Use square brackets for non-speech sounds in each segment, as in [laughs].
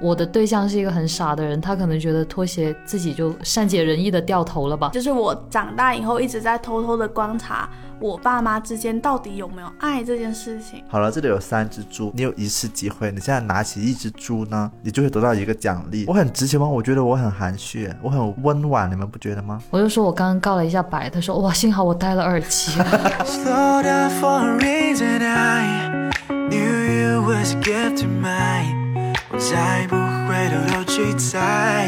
我的对象是一个很傻的人，他可能觉得拖鞋自己就善解人意的掉头了吧。就是我长大以后一直在偷偷的观察我爸妈之间到底有没有爱这件事情。好了，这里有三只猪，你有一次机会，你现在拿起一只猪呢，你就会得到一个奖励。我很直接吗？我觉得我很含蓄，我很温婉，你们不觉得吗？我就说我刚刚告了一下白，他说哇，幸好我戴了耳机。Slow down for a reason I knew you was a gift of mine 我再不会偷偷去猜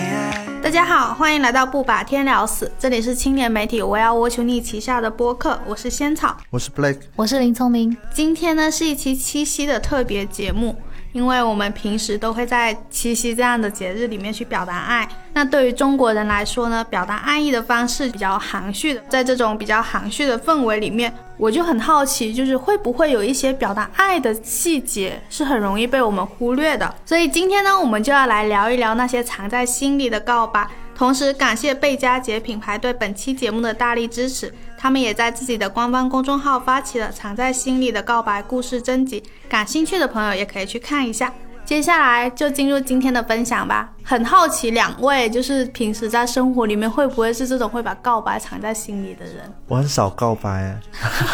大家好，欢迎来到不把天聊死，这里是青年媒体我要我求你旗下的播客，我是仙草。我是 Blake，我是林聪明，今天呢是一期七夕的特别节目，因为我们平时都会在七夕这样的节日里面去表达爱。那对于中国人来说呢，表达爱意的方式比较含蓄的，在这种比较含蓄的氛围里面，我就很好奇，就是会不会有一些表达爱的细节是很容易被我们忽略的。所以今天呢，我们就要来聊一聊那些藏在心里的告白。同时感谢贝佳杰品牌对本期节目的大力支持，他们也在自己的官方公众号发起了藏在心里的告白故事征集，感兴趣的朋友也可以去看一下。接下来就进入今天的分享吧。很好奇两位就是平时在生活里面会不会是这种会把告白藏在心里的人？我很少告白，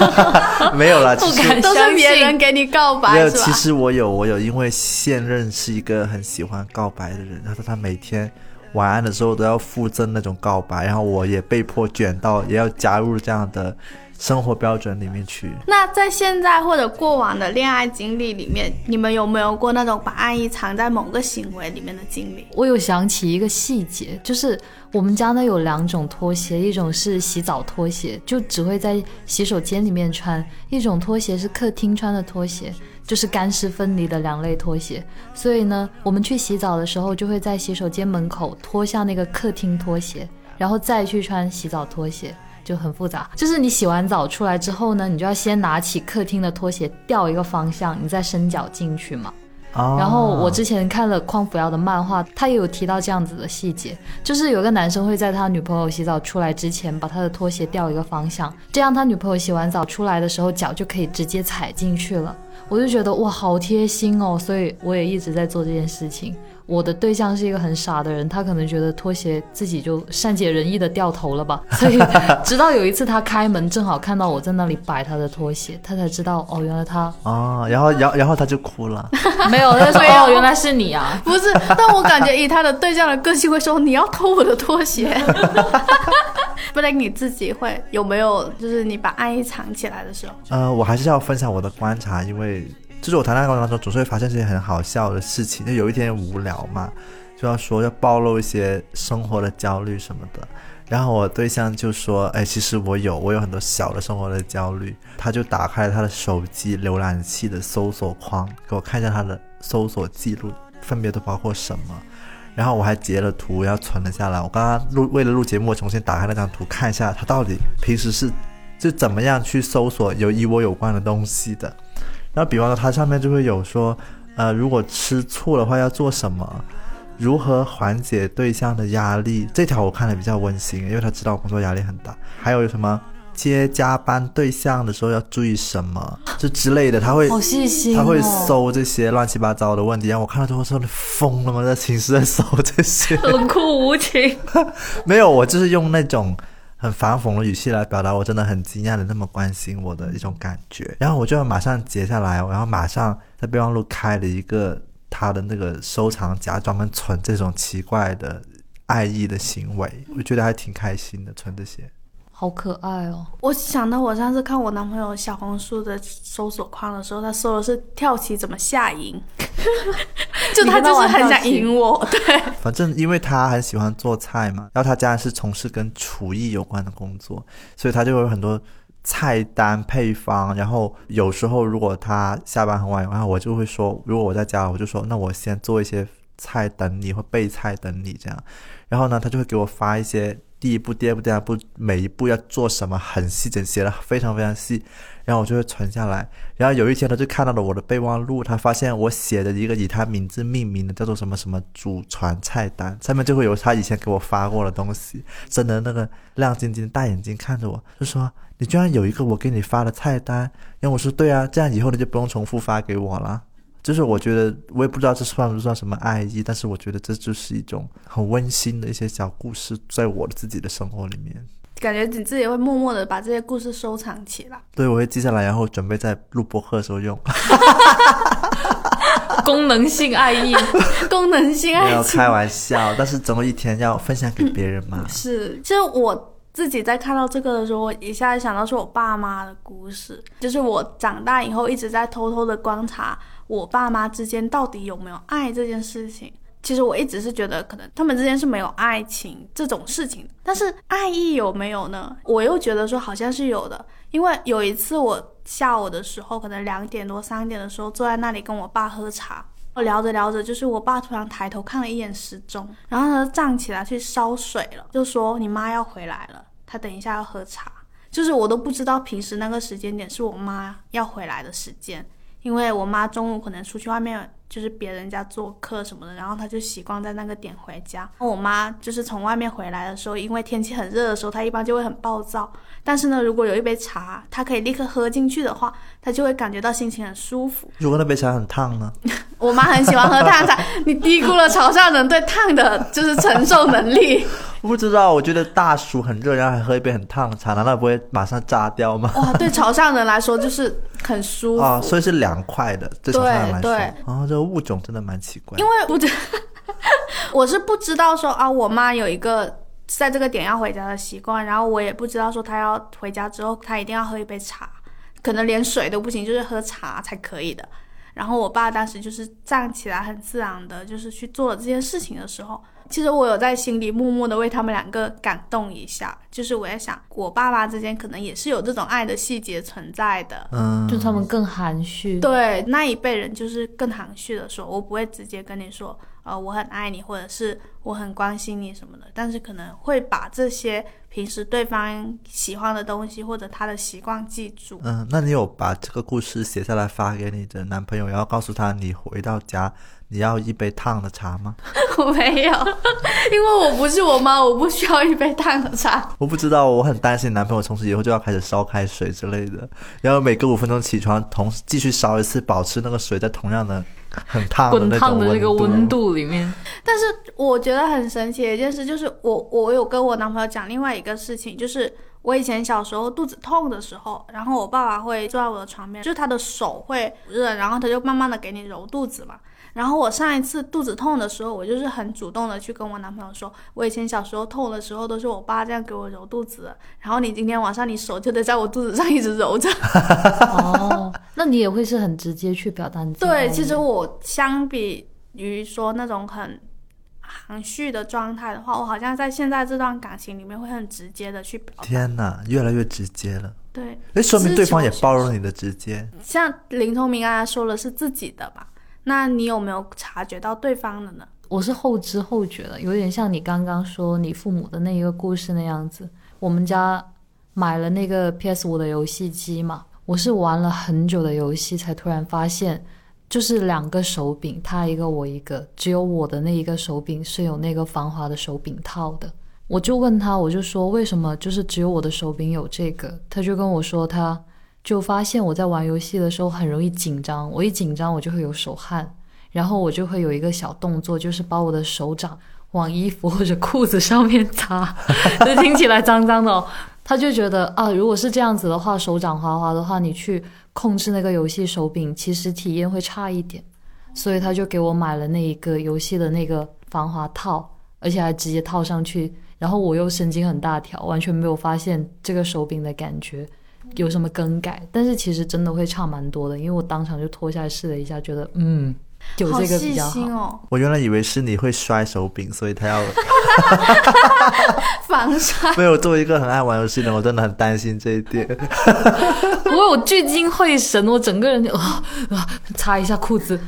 [laughs] 没有啦，其实敢都是别人给你告白没有，其？实我有，我有，因为现任是一个很喜欢告白的人，他说他每天晚安的时候都要附赠那种告白，然后我也被迫卷到，也要加入这样的生活标准里面去。那在现在或者过往的恋爱经历里面，你们有没有过那种把爱意藏在某个行为里面的经历？我有想起一个细节，就是我们家呢有两种拖鞋，一种是洗澡拖鞋，就只会在洗手间里面穿；一种拖鞋是客厅穿的拖鞋，就是干湿分离的两类拖鞋。所以呢，我们去洗澡的时候，就会在洗手间门口脱下那个客厅拖鞋，然后再去穿洗澡拖鞋。就很复杂，就是你洗完澡出来之后呢，你就要先拿起客厅的拖鞋调一个方向，你再伸脚进去嘛。哦然后我之前看了匡扶摇的漫画，他也有提到这样子的细节，就是有个男生会在他女朋友洗澡出来之前，把他的拖鞋调一个方向，这样他女朋友洗完澡出来的时候，脚就可以直接踩进去了。我就觉得哇，好贴心哦，所以我也一直在做这件事情。我的对象是一个很傻的人，他可能觉得拖鞋自己就善解人意的掉头了吧，[laughs] 所以直到有一次他开门，正好看到我在那里摆他的拖鞋，他才知道哦，原来他哦，然后然后然后他就哭了。[laughs] 没有，他说哦，原来是你啊。[laughs] 不是，但我感觉以他的对象的个性会说你要偷我的拖鞋。不然你自己会有没有就是你把爱意藏起来的时候？呃，我还是要分享我的观察，因为就是我谈恋爱过程当中总是会发现这些很好笑的事情。就有一天无聊嘛，就要说要暴露一些生活的焦虑什么的。然后我对象就说：“哎，其实我有，我有很多小的生活的焦虑。”他就打开了他的手机浏览器的搜索框，给我看一下他的搜索记录，分别都包括什么。然后我还截了图，然后存了下来。我刚刚录为了录节目，我重新打开那张图看一下，他到底平时是就怎么样去搜索有与我有关的东西的。然后比方说，它上面就会有说，呃，如果吃醋的话要做什么，如何缓解对象的压力。这条我看的比较温馨，因为他知道我工作压力很大。还有什么接加班对象的时候要注意什么，就之类的，他会好细心、哦，他会搜这些乱七八糟的问题，然后我看到之后说：“你疯了吗？在寝室在搜这些？”冷酷无情。[laughs] 没有，我就是用那种很反讽的语气来表达，我真的很惊讶的那么关心我的一种感觉。然后我就马上截下来，然后马上在备忘录开了一个他的那个收藏夹，专门存这种奇怪的爱意的行为，我觉得还挺开心的，存这些。好可爱哦！我想到我上次看我男朋友小红书的搜索框的时候，他搜的是跳棋怎么下赢，[laughs] 就他就是很想赢我。对，反正因为他很喜欢做菜嘛，然后他家是从事跟厨艺有关的工作，所以他就有很多菜单配方。然后有时候如果他下班很晚，然后我就会说，如果我在家，我就说那我先做一些菜等你，或备菜等你这样。然后呢，他就会给我发一些第一步、第二步、第三步，每一步要做什么，很细整，写的非常非常细。然后我就会存下来。然后有一天，他就看到了我的备忘录，他发现我写的一个以他名字命名的，叫做什么什么祖传菜单，上面就会有他以前给我发过的东西。真的那个亮晶晶大眼睛看着我，就说：“你居然有一个我给你发的菜单？”然后我说：“对啊，这样以后你就不用重复发给我了。”就是我觉得我也不知道这算不算什么爱意，但是我觉得这就是一种很温馨的一些小故事，在我自己的生活里面。感觉你自己会默默的把这些故事收藏起来。对，我会记下来，然后准备在录播课的时候用。[laughs] 功能性爱意，[laughs] 功能性没有爱情开玩笑，但是总有一天要分享给别人嘛。是，其实我自己在看到这个的时候，我一下子想到是我爸妈的故事，就是我长大以后一直在偷偷的观察我爸妈之间到底有没有爱这件事情。其实我一直是觉得，可能他们之间是没有爱情这种事情，但是爱意有没有呢？我又觉得说好像是有的，因为有一次我下午的时候，可能两点多三点的时候，坐在那里跟我爸喝茶，我聊着聊着，就是我爸突然抬头看了一眼时钟，然后他就站起来去烧水了，就说你妈要回来了，他等一下要喝茶。就是我都不知道平时那个时间点是我妈要回来的时间，因为我妈中午可能出去外面就是别人家做客什么的，然后她就习惯在那个点回家。我妈就是从外面回来的时候，因为天气很热的时候，她一般就会很暴躁。但是呢，如果有一杯茶，她可以立刻喝进去的话，她就会感觉到心情很舒服。如果那杯茶很烫呢？[laughs] 我妈很喜欢喝烫茶，[laughs] 你低估了潮汕人对烫的就是承受能力。我不知道，我觉得大暑很热，然后还喝一杯很烫的茶，难道不会马上炸掉吗？哇，对潮汕人来说就是很舒服。啊，所以是凉快的，对潮汕人来说。对哦，这个物种真的蛮奇怪。因为不知，我是不知道说啊，我妈有一个在这个点要回家的习惯，然后我也不知道说她要回家之后，她一定要喝一杯茶，可能连水都不行，就是喝茶才可以的。然后我爸当时就是站起来，很自然的，就是去做了这件事情的时候，其实我有在心里默默的为他们两个感动一下，就是我在想，我爸妈之间可能也是有这种爱的细节存在的。嗯，就他们更含蓄。对那一辈人就是更含蓄的说，我不会直接跟你说，呃，我很爱你，或者是我很关心你什么的，但是可能会把这些平时对方喜欢的东西或者他的习惯记住。嗯，那你有把这个故事写下来发给你的男朋友，然后告诉他你回到家你要一杯烫的茶吗？[laughs] 我没有，[laughs] 因为我不是我妈，我不需要一杯烫的茶。我不知道，我很担心男朋友从此以后就要开始烧开水之类的，然后每隔五分钟起床，同继续烧一次，保持那个水在同样的很烫的滚烫的这个温温度里面，但是我觉得很神奇的一件事就是我，我有跟我男朋友讲另外一个事情，就是我以前小时候肚子痛的时候，然后我爸爸会坐在我的床边，就是他的手会热，然后他就慢慢的给你揉肚子嘛。然后我上一次肚子痛的时候，我就是很主动的去跟我男朋友说，我以前小时候痛的时候都是我爸这样给我揉肚子，然后你今天晚上你手就得在我肚子上一直揉着。哦，那你也会是很直接去表达你自己的对，其实我相比于说那种很含蓄的状态的话，我好像在现在这段感情里面会很直接的去表达。天哪，越来越直接了。对，那，说明对方也包容你的直接。像林聪明刚才说的是自己的吧？那你有没有察觉到对方的呢？我是后知后觉的，有点像你刚刚说你父母的那一个故事那样子。我们家买了那个 PS 五的游戏机嘛，我是玩了很久的游戏，才突然发现，就是两个手柄，他一个我一个，只有我的那一个手柄是有那个防滑的手柄套的。我就问他，我就说为什么就是只有我的手柄有这个？他就跟我说他。就发现我在玩游戏的时候很容易紧张，我一紧张我就会有手汗，然后我就会有一个小动作，就是把我的手掌往衣服或者裤子上面擦，[laughs] 就听起来脏脏的哦。他就觉得啊，如果是这样子的话，手掌滑滑的话，你去控制那个游戏手柄，其实体验会差一点，所以他就给我买了那一个游戏的那个防滑套，而且还直接套上去。然后我又神经很大条，完全没有发现这个手柄的感觉。有什么更改，但是其实真的会差蛮多的，因为我当场就脱下来试了一下，觉得嗯，有好这个细比较好。心哦，我原来以为是你会摔手柄，所以他要 [laughs] [laughs] 防摔。没有。作为一个很爱玩游戏的人，我真的很担心这一点。不过我聚精会神，我整个人就啊啊，擦一下裤子。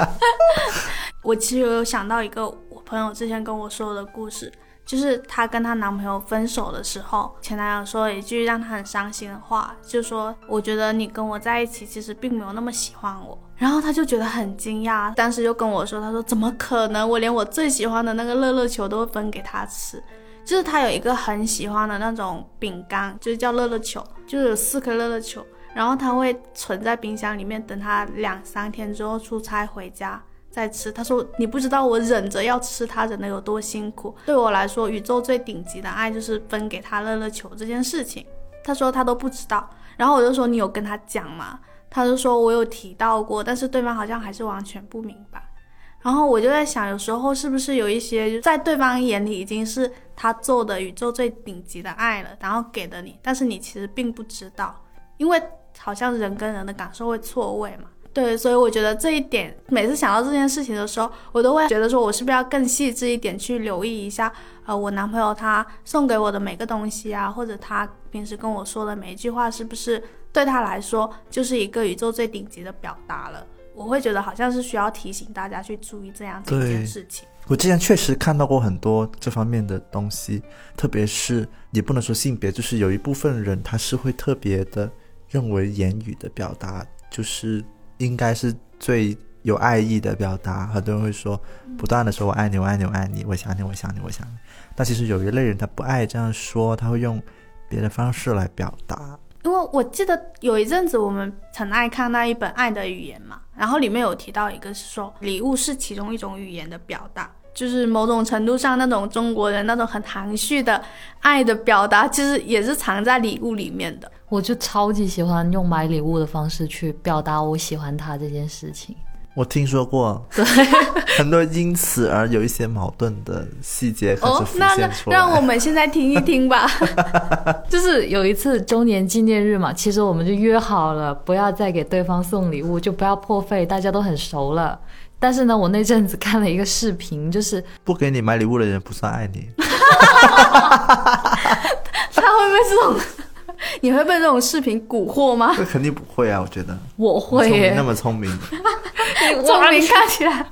[laughs] 我其实有想到一个我朋友之前跟我说的故事，就是她跟她男朋友分手的时候，前男友说了一句让她很伤心的话，就说：“我觉得你跟我在一起其实并没有那么喜欢我。”然后她就觉得很惊讶，当时就跟我说：“她说怎么可能？我连我最喜欢的那个乐乐球都会分给他吃。”就是她有一个很喜欢的那种饼干，就是叫乐乐球，就是有四颗乐乐球。然后他会存在冰箱里面，等他两三天之后出差回家在吃。他说：“你不知道我忍着要吃它忍的有多辛苦。对我来说，宇宙最顶级的爱就是分给他乐乐球这件事情。”他说他都不知道。然后我就说：“你有跟他讲吗？”他就说：“我有提到过，但是对方好像还是完全不明白。”然后我就在想，有时候是不是有一些在对方眼里已经是他做的宇宙最顶级的爱了，然后给的你，但是你其实并不知道，因为好像人跟人的感受会错位嘛。对，所以我觉得这一点，每次想到这件事情的时候，我都会觉得说，我是不是要更细致一点去留意一下，呃，我男朋友他送给我的每个东西啊，或者他平时跟我说的每一句话，是不是对他来说就是一个宇宙最顶级的表达了？我会觉得好像是需要提醒大家去注意这样的一件事情。我之前确实看到过很多这方面的东西，特别是也不能说性别，就是有一部分人他是会特别的认为言语的表达就是应该是最有爱意的表达。很多人会说，不断的说我爱你，我爱你，我爱你，我想你，我想你，我想你。但其实有一类人他不爱这样说，他会用别的方式来表达。因为我记得有一阵子我们很爱看那一本《爱的语言》嘛，然后里面有提到一个是说礼物是其中一种语言的表达，就是某种程度上那种中国人那种很含蓄的爱的表达，其实也是藏在礼物里面的。我就超级喜欢用买礼物的方式去表达我喜欢他这件事情。我听说过，对，[laughs] 很多因此而有一些矛盾的细节开始哦，浮那那现出来。让我们现在听一听吧。[laughs] 就是有一次周年纪念日嘛，其实我们就约好了，不要再给对方送礼物，就不要破费，大家都很熟了。但是呢，我那阵子看了一个视频，就是不给你买礼物的人不算爱你。他会被这种，你会被这种视频蛊惑吗？这肯定不会啊，我觉得。我会耶聪明那，么聪明，聪明看起来，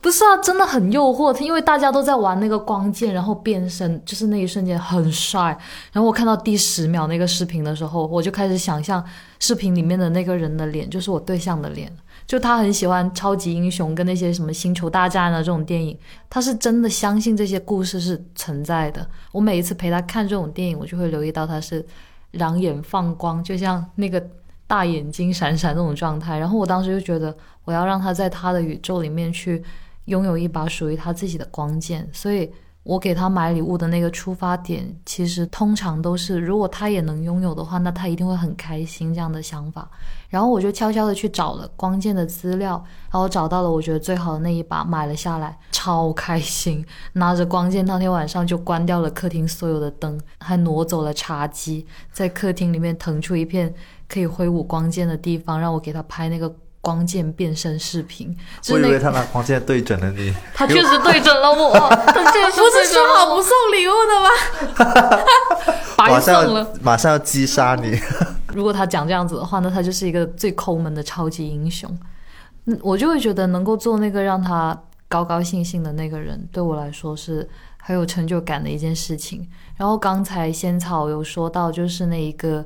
不是啊，真的很诱惑，因为大家都在玩那个光剑，然后变身，就是那一瞬间很帅。然后我看到第十秒那个视频的时候，我就开始想象视频里面的那个人的脸，就是我对象的脸。就他很喜欢超级英雄跟那些什么星球大战啊这种电影，他是真的相信这些故事是存在的。我每一次陪他看这种电影，我就会留意到他是两眼放光，就像那个大眼睛闪闪那种状态。然后我当时就觉得，我要让他在他的宇宙里面去拥有一把属于他自己的光剑，所以我给他买礼物的那个出发点，其实通常都是如果他也能拥有的话，那他一定会很开心这样的想法。然后我就悄悄的去找了光剑的资料，然后找到了我觉得最好的那一把，买了下来，超开心。拿着光剑，当天晚上就关掉了客厅所有的灯，还挪走了茶几，在客厅里面腾出一片可以挥舞光剑的地方，让我给他拍那个光剑变身视频。我以为他拿光剑对准了你。[laughs] 他确实对准了我，他确实不是说好不送礼物的吗？[laughs] 白送了。马上要击杀你。[laughs] 如果他讲这样子的话，那他就是一个最抠门的超级英雄。嗯，我就会觉得能够做那个让他高高兴兴的那个人，对我来说是很有成就感的一件事情。然后刚才仙草有说到，就是那一个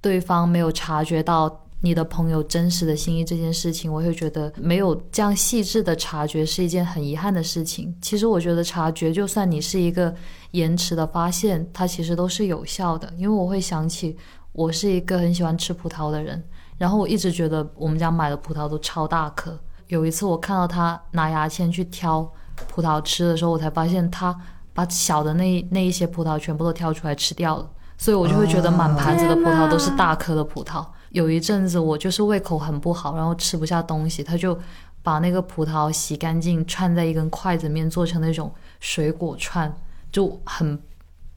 对方没有察觉到你的朋友真实的心意这件事情，我会觉得没有这样细致的察觉是一件很遗憾的事情。其实我觉得察觉，就算你是一个延迟的发现，它其实都是有效的，因为我会想起。我是一个很喜欢吃葡萄的人，然后我一直觉得我们家买的葡萄都超大颗。有一次我看到他拿牙签去挑葡萄吃的时候，我才发现他把小的那那一些葡萄全部都挑出来吃掉了，所以我就会觉得满盘子的葡萄都是大颗的葡萄。有一阵子我就是胃口很不好，然后吃不下东西，他就把那个葡萄洗干净，串在一根筷子面做成那种水果串，就很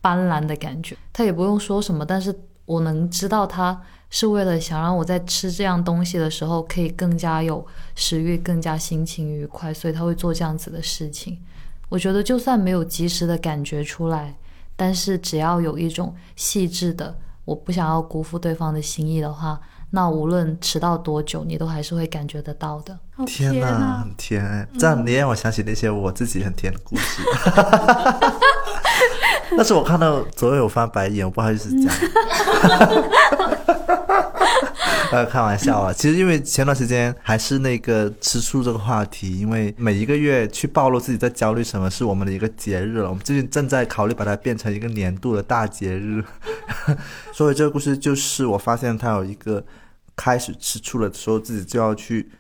斑斓的感觉。他也不用说什么，但是。我能知道他是为了想让我在吃这样东西的时候可以更加有食欲，更加心情愉快，所以他会做这样子的事情。我觉得就算没有及时的感觉出来，但是只要有一种细致的，我不想要辜负对方的心意的话，那无论迟到多久，你都还是会感觉得到的。哦天哪！哪，很甜哎！这样你让我想起那些我自己很甜的故事。[laughs] [laughs] 但是我看到左右有翻白眼，我不好意思讲。[laughs] 呃，开玩笑啊。其实因为前段时间还是那个吃素这个话题，因为每一个月去暴露自己在焦虑什么，是我们的一个节日了。我们最近正在考虑把它变成一个年度的大节日。[laughs] 所以这个故事就是我发现它有一个开始吃醋的时候，自己就要去嗯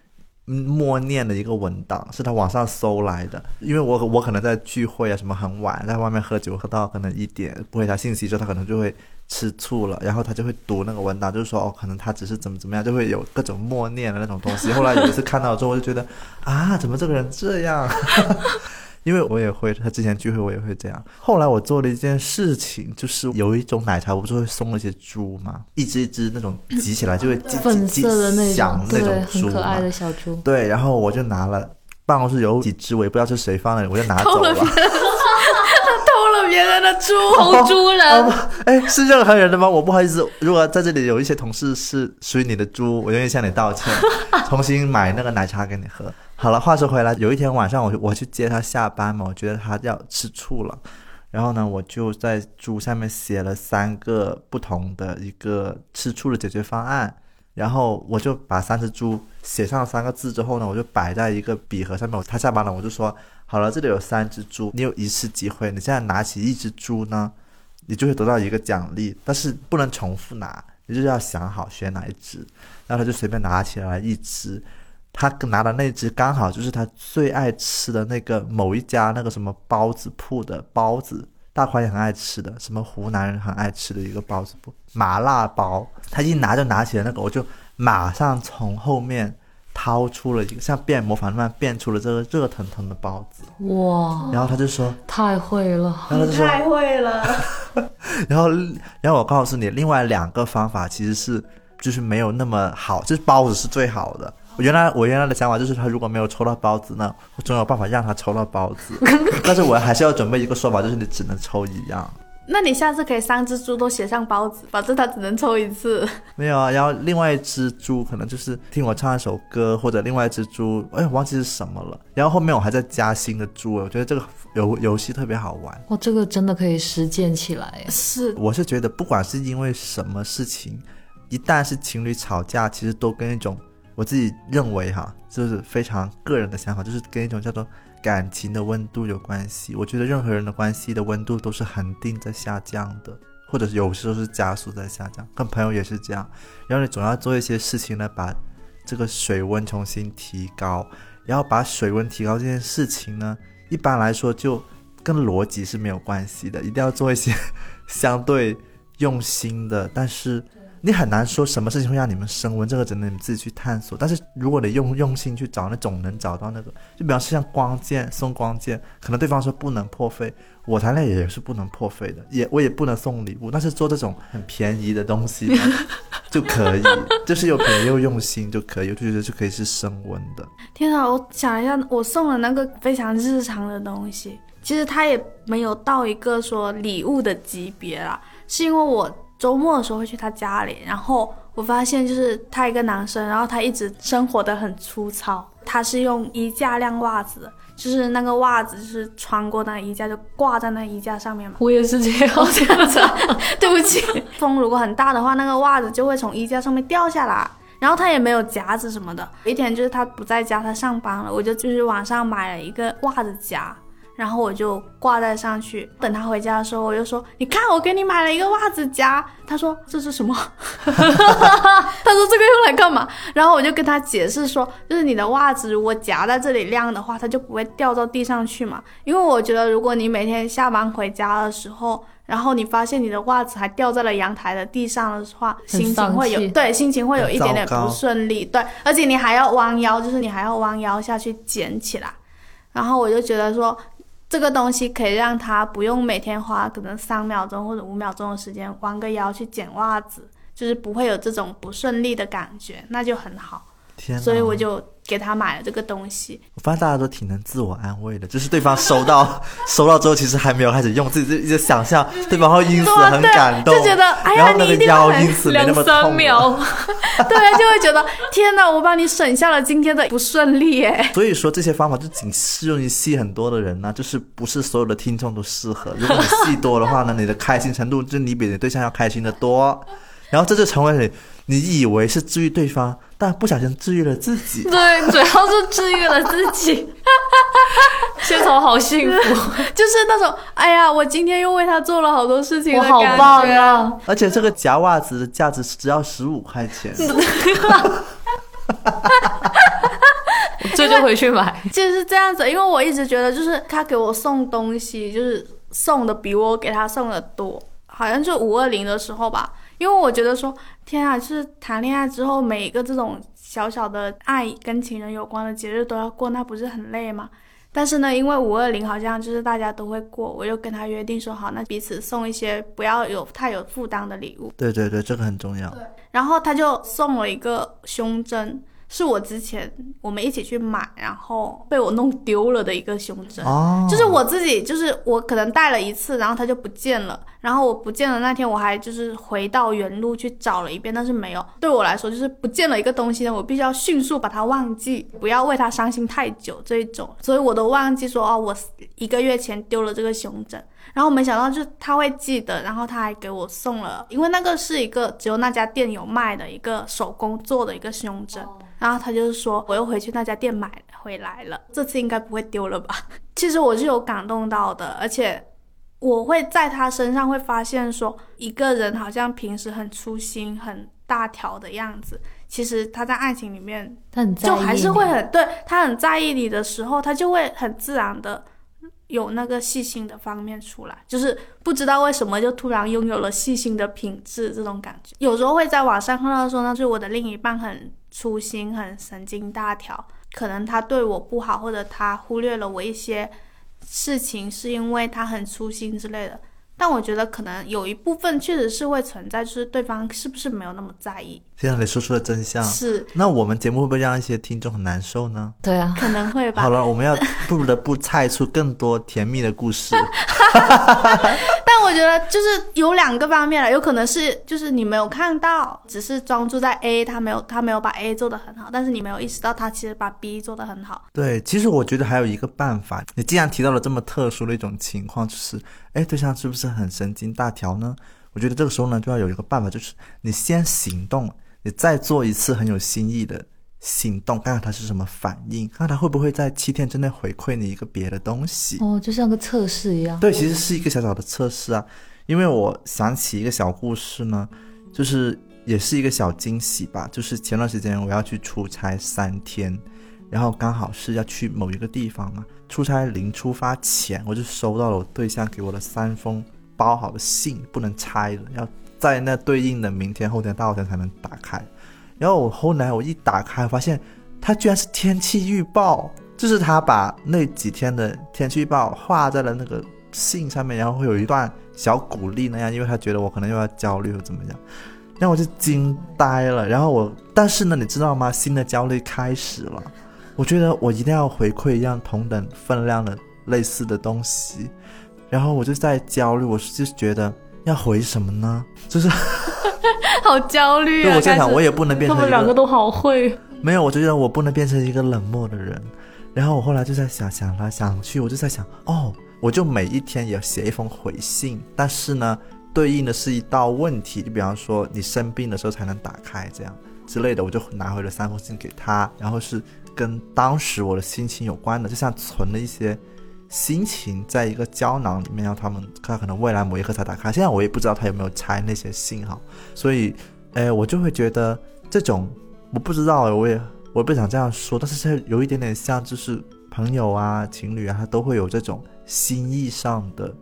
默念的一个文档，是他网上搜来的。因为我我可能在聚会啊什么很晚，在外面喝酒喝到可能一点，不回他信息之后，他可能就会吃醋了，然后他就会读那个文档，就是说哦，可能他只是怎么怎么样，就会有各种默念的那种东西。后来有一次看到之后，我就觉得啊，怎么这个人这样？因为我也会，他之前聚会我也会这样。后来我做了一件事情，就是有一种奶茶，我不是会送了一些猪嘛，一只一只那种挤起来就会叽粉叽色的那叽响种，那种猪很可爱。的小猪。对，然后我就拿了办公室有几只，我也不知道是谁放的，我就拿走了。偷了别人的猪，红猪人，哎，是任何人的吗？我不好意思，如果在这里有一些同事是属于你的猪，我愿意向你道歉，[laughs] 重新买那个奶茶给你喝。好了，话说回来，有一天晚上我我去接他下班嘛，我觉得他要吃醋了，然后呢，我就在猪上面写了三个不同的一个吃醋的解决方案。然后我就把三只猪写上三个字之后呢，我就摆在一个笔盒上面。他下班了，我就说好了，这里有三只猪，你有一次机会，你现在拿起一只猪呢，你就会得到一个奖励，但是不能重复拿，你就是要想好选哪一只。然后他就随便拿起来一只，他拿的那只刚好就是他最爱吃的那个某一家那个什么包子铺的包子，大宽也很爱吃的，什么湖南人很爱吃的一个包子铺，麻辣包。他一拿就拿起来那个，我就马上从后面掏出了一个像变魔法那样变出了这个热腾腾的包子，哇，然后他就说，太会了！然后他就说，太会了。然后，然后我告诉你，另外两个方法其实是就是没有那么好，就是包子是最好的。我原来我原来的想法就是，他如果没有抽到包子呢，我总有办法让他抽到包子。[laughs] 但是我还是要准备一个说法，就是你只能抽一样。那你下次可以三只猪都写上包子，反正他只能抽一次。没有啊，然后另外一只猪可能就是听我唱一首歌，或者另外一只猪，哎，我忘记是什么了。然后后面我还在加新的猪，我觉得这个游游戏特别好玩。哇，这个真的可以实践起来。是，我是觉得，不管是因为什么事情，一旦是情侣吵架，其实都跟一种我自己认为哈，就是非常个人的想法，就是跟一种叫做感情的温度有关系。我觉得任何人的关系的温度都是恒定在下降的，或者是有时候是加速在下降。跟朋友也是这样，然后你总要做一些事情来，把这个水温重新提高。然后把水温提高这件事情呢，一般来说就跟逻辑是没有关系的，一定要做一些相对用心的，但是你很难说什么事情会让你们升温，这个只能你们自己去探索。但是如果你用用心去找，那总能找到那个。就比方说像光剑送光剑，可能对方说不能破费，我谈恋爱也是不能破费的，也我也不能送礼物。但是做这种很便宜的东西 [laughs] 就可以，就是又便宜又用心就可以，我就觉得就可以是升温的。天啊！我想一下，我送了那个非常日常的东西，其实它也没有到一个说礼物的级别啦，是因为我周末的时候会去他家里，然后我发现就是他一个男生，然后他一直生活的很粗糙，他是用衣架晾袜子，就是那个袜子就是穿过那个衣架就挂在那个衣架上面嘛。我也是这样，这样子啊，对不起。风如果很大的话，那个袜子就会从衣架上面掉下来。然后他也没有夹子什么的。有一天就是他不在家，他上班了，我就就是网上买了一个袜子夹，然后我就挂在上去。等他回家的时候，我就说：“你看，我给你买了一个袜子夹。”他说：“这是什么？” [laughs] 他说：“这个用来干嘛？”然后我就跟他解释说：“就是你的袜子如果夹在这里晾的话，它就不会掉到地上去嘛。因为我觉得，如果你每天下班回家的时候，然后你发现你的袜子还掉在了阳台的地上的话，心情会有对心情会有一点点不顺利，对，而且你还要弯腰，就是你还要弯腰下去捡起来。然后我就觉得说，这个东西可以让他不用每天花可能三秒钟或者五秒钟的时间弯个腰去捡袜子，就是不会有这种不顺利的感觉，那就很好。天！所以我就给他买了这个东西。我发现大家都挺能自我安慰的，就是对方收到 [laughs] 收到之后，其实还没有开始用，自己就一直想象对方会因此很感动，就觉得哎呀你一定会腰因此没那两么痛了三秒，[laughs] 对啊，就会觉得天哪，我帮你省下了今天的不顺利耶。所以说这些方法就仅适用于戏很多的人呢、就是不是所有的听众都适合。如果你戏多的话呢，你的开心程度就你比你对象要开心的多，然后这就成为你你以为是治愈对方，但不小心治愈了自己。对，主要是治愈了自己。[laughs] 现场好幸福，[laughs] 就是那种哎呀，我今天又为他做了好多事情我好的感棒觉。啊！而且这个夹袜子的价值只要十五块钱，[laughs] 这就回去买。就是这样子，因为我一直觉得，就是他给我送东西，就是送的比我给他送的多，好像就五二零的时候吧。因为我觉得说，天啊，就是谈恋爱之后，每一个这种小小的爱跟情人有关的节日都要过，那不是很累吗？但是呢，因为五二零好像就是大家都会过，我就跟他约定说好，那彼此送一些不要有太有负担的礼物。对对对，这个很重要。然后他就送了一个胸针，是我之前我们一起去买，然后被我弄丢了的一个胸针。哦，就是我自己，就是我可能戴了一次，然后它就不见了。然后我不见了那天，我还就是回到原路去找了一遍，但是没有。对我来说，就是不见了一个东西呢，我必须要迅速把它忘记，不要为它伤心太久这一种。所以我都忘记说哦，我一个月前丢了这个胸针。然后没想到就是他会记得，然后他还给我送了，因为那个是一个只有那家店有卖的一个手工做的一个胸针。然后他就是说，我又回去那家店买回来了，这次应该不会丢了吧？[laughs] 其实我是有感动到的，而且我会在他身上会发现说，一个人好像平时很粗心、很大条的样子，其实他在爱情里面他很就还是会很对他很在意你的时候，他就会很自然的有那个细心的方面出来，就是不知道为什么就突然拥有了细心的品质这种感觉。有时候会在网上看到说，那就是我的另一半很粗心、很神经大条，可能他对我不好，或者他忽略了我一些事情，是因为他很粗心之类的。但我觉得可能有一部分确实是会存在，就是对方是不是没有那么在意，现在你说出了真相。是那我们节目会不会让一些听众很难受呢？对啊，可能会吧好。了，我们要不得不猜出更多甜蜜的故事。[laughs] 但我觉得就是有两个方面了，有可能是就是你没有看到，只是专注在 A，他没有他没有把 A 做得很好，但是你没有意识到他其实把 B 做得很好。对，其实我觉得还有一个办法，你既然提到了这么特殊的一种情况，就是，哎，对象是不是很神经大条呢？我觉得这个时候呢，就要有一个办法，就是你先行动，你再做一次很有新意的行动，看看他是什么反应，看看他会不会在七天之内回馈你一个别的东西。哦，就像个测试一样。对，其实是一个小小的测试啊。因为我想起一个小故事呢，就是也是一个小惊喜吧。就是前段时间我要去出差三天，然后刚好是要去某一个地方嘛。出差临出发前，我就收到了我对象给我的三封包好的信，不能拆的，要在那对应的明天、后天、大后天才能打开。然后我后来我一打开，发现它居然是天气预报，就是他把那几天的天气预报画在了那个信上面，然后会有一段小鼓励那样，因为他觉得我可能又要焦虑或怎么样，然后我就惊呆了。然后我，但是呢，你知道吗？新的焦虑开始了。我觉得我一定要回馈一样同等分量的类似的东西，然后我就在焦虑，我就觉得要回什么呢？就是，[laughs] 好焦虑啊！就我在想，我也不能变成他们两个都好会，没有，我就觉得我不能变成一个冷漠的人。然后我后来就在想想来想去，我就在想，哦，我就每一天也写一封回信，但是呢，对应的是一道问题，就比方说你生病的时候才能打开这样之类的，我就拿回了三封信给他，然后是跟当时我的心情有关的，就像存了一些心情在一个胶囊里面，让他们他可能未来某一刻才打开。现在我也不知道他有没有拆那些信号，所以，哎，我就会觉得这种我不知道，我也我不想这样说，但是是有一点点像，就是朋友啊、情侣啊，他都会有这种心意上的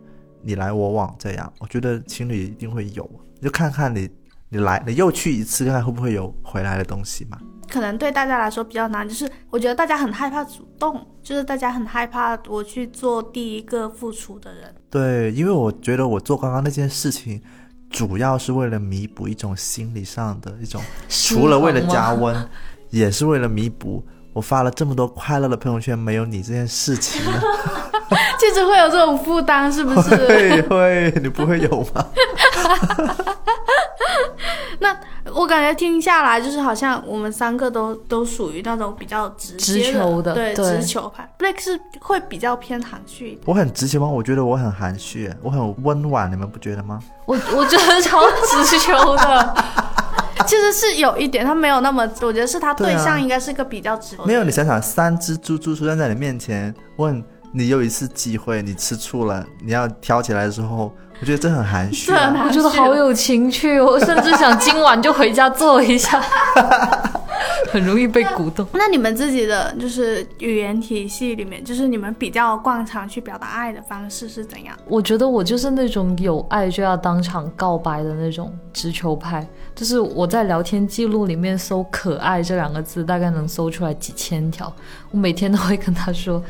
你来我往这样。我觉得情侣一定会有，就看看你你来你又去一次，看看会不会有回来的东西嘛。可能对大家来说比较难，就是我觉得大家很害怕主动，就是大家很害怕我去做第一个付出的人。对，因为我觉得我做刚刚那件事情，主要是为了弥补一种心理上的一种，除了为了加温，也是为了弥补我发了这么多快乐的朋友圈没有你这件事情呢。[laughs] 其实会有这种负担，是不是？[laughs] 会会，你不会有吗？[laughs] 那我感觉听下来，就是好像我们三个都都属于那种比较直接直球的对对直球派。Blake 是会比较偏含蓄一点。我很直球吗？我觉得我很含蓄，我很温婉，你们不觉得吗？我我觉得超直球的，[laughs] 其实是有一点，他没有那么，我觉得是他对象应该是个比较直。没有，你想想，三只猪猪出现在你面前，问你有一次机会，你吃醋了，你要挑起来的时候，我觉得这很含蓄、啊。这我觉得好有情趣，我 [laughs] 甚至想今晚就回家做一下，[laughs] 很容易被鼓动。那你们自己的就是语言体系里面，就是你们比较惯常去表达爱的方式是怎样？我觉得我就是那种有爱就要当场告白的那种直球派，就是我在聊天记录里面搜“可爱”这两个字，大概能搜出来几千条。我每天都会跟他说。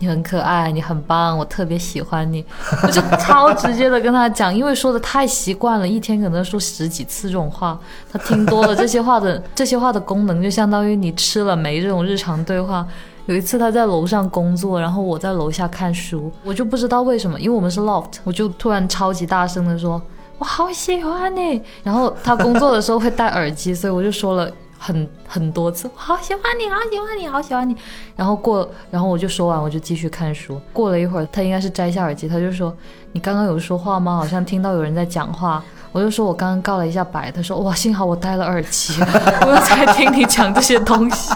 你很可爱，你很棒，我特别喜欢你，我就超直接的跟他讲，因为说的太习惯了，一天可能说十几次这种话，他听多了这些话的 [laughs] 这些话的功能就相当于你吃了没这种日常对话。有一次他在楼上工作，然后我在楼下看书，我就不知道为什么，因为我们是 loft，我就突然超级大声的说，我好喜欢你。然后他工作的时候会戴耳机，所以我就说了。很很多次，好喜欢你，好喜欢你，好喜欢你。然后过，然后我就说完，我就继续看书。过了一会儿，他应该是摘下耳机，他就说：“你刚刚有说话吗？好像听到有人在讲话。”我就说：“我刚刚告了一下白。”他说：“哇，幸好我戴了耳机，[laughs] 我才听你讲这些东西。”